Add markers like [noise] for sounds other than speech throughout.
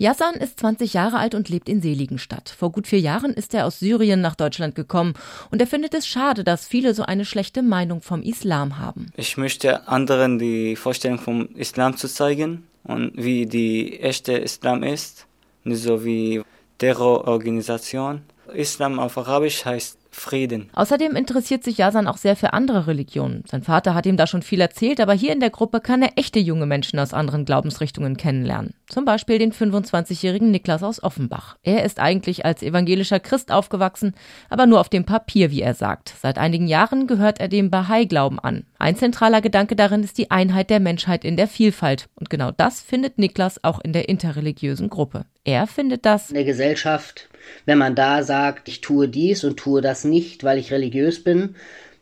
Yassan ist 20 Jahre alt und lebt in Seligenstadt. Vor gut vier Jahren ist er aus Syrien nach Deutschland gekommen und er findet es schade, dass viele so eine schlechte Meinung vom Islam haben. Ich möchte anderen die Vorstellung vom Islam zu zeigen und wie die echte Islam ist, nicht so wie Terrororganisation. Islam auf Arabisch heißt Frieden. Außerdem interessiert sich Yasan auch sehr für andere Religionen. Sein Vater hat ihm da schon viel erzählt, aber hier in der Gruppe kann er echte junge Menschen aus anderen Glaubensrichtungen kennenlernen. Zum Beispiel den 25-jährigen Niklas aus Offenbach. Er ist eigentlich als evangelischer Christ aufgewachsen, aber nur auf dem Papier, wie er sagt. Seit einigen Jahren gehört er dem Bahai-Glauben an. Ein zentraler Gedanke darin ist die Einheit der Menschheit in der Vielfalt. Und genau das findet Niklas auch in der interreligiösen Gruppe. Er findet das in der Gesellschaft, wenn man da sagt, ich tue dies und tue das nicht, weil ich religiös bin,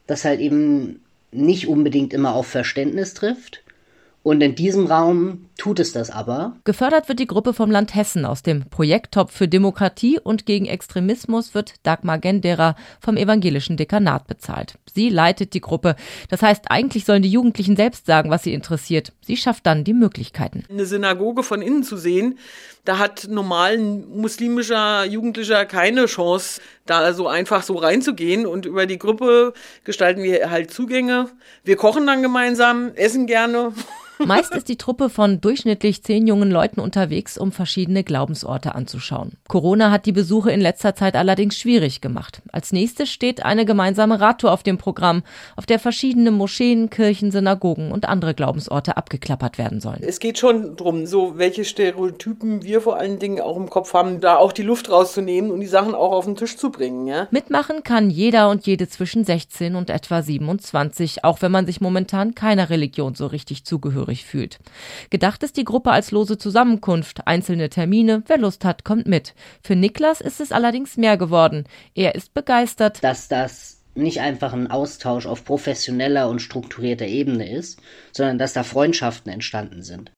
das halt eben nicht unbedingt immer auf Verständnis trifft. Und in diesem Raum tut es das aber. Gefördert wird die Gruppe vom Land Hessen. Aus dem Projekttopf für Demokratie und gegen Extremismus wird Dagmar Gendera vom evangelischen Dekanat bezahlt. Sie leitet die Gruppe. Das heißt, eigentlich sollen die Jugendlichen selbst sagen, was sie interessiert. Sie schafft dann die Möglichkeiten. Eine Synagoge von innen zu sehen, da hat normalen muslimischer Jugendlicher keine Chance, da so einfach so reinzugehen. Und über die Gruppe gestalten wir halt Zugänge. Wir kochen dann gemeinsam, essen gerne. [laughs] Meist ist die Truppe von durchschnittlich zehn jungen Leuten unterwegs, um verschiedene Glaubensorte anzuschauen. Corona hat die Besuche in letzter Zeit allerdings schwierig gemacht. Als nächstes steht eine gemeinsame Radtour auf dem Programm, auf der verschiedene Moscheen, Kirchen, Synagogen und andere Glaubensorte abgeklappert werden sollen. Es geht schon darum, so welche Stereotypen wir vor allen Dingen auch im Kopf haben, da auch die Luft rauszunehmen und die Sachen auch auf den Tisch zu bringen. Ja? Mitmachen kann jeder und jede zwischen 16 und etwa 27, auch wenn man sich momentan keiner Religion so richtig zugehörig fühlt. Gedacht ist die Gruppe als lose Zusammenkunft, einzelne Termine, wer Lust hat, kommt mit. Für Niklas ist es allerdings mehr geworden. Er ist begeistert, dass das nicht einfach ein Austausch auf professioneller und strukturierter Ebene ist, sondern dass da Freundschaften entstanden sind.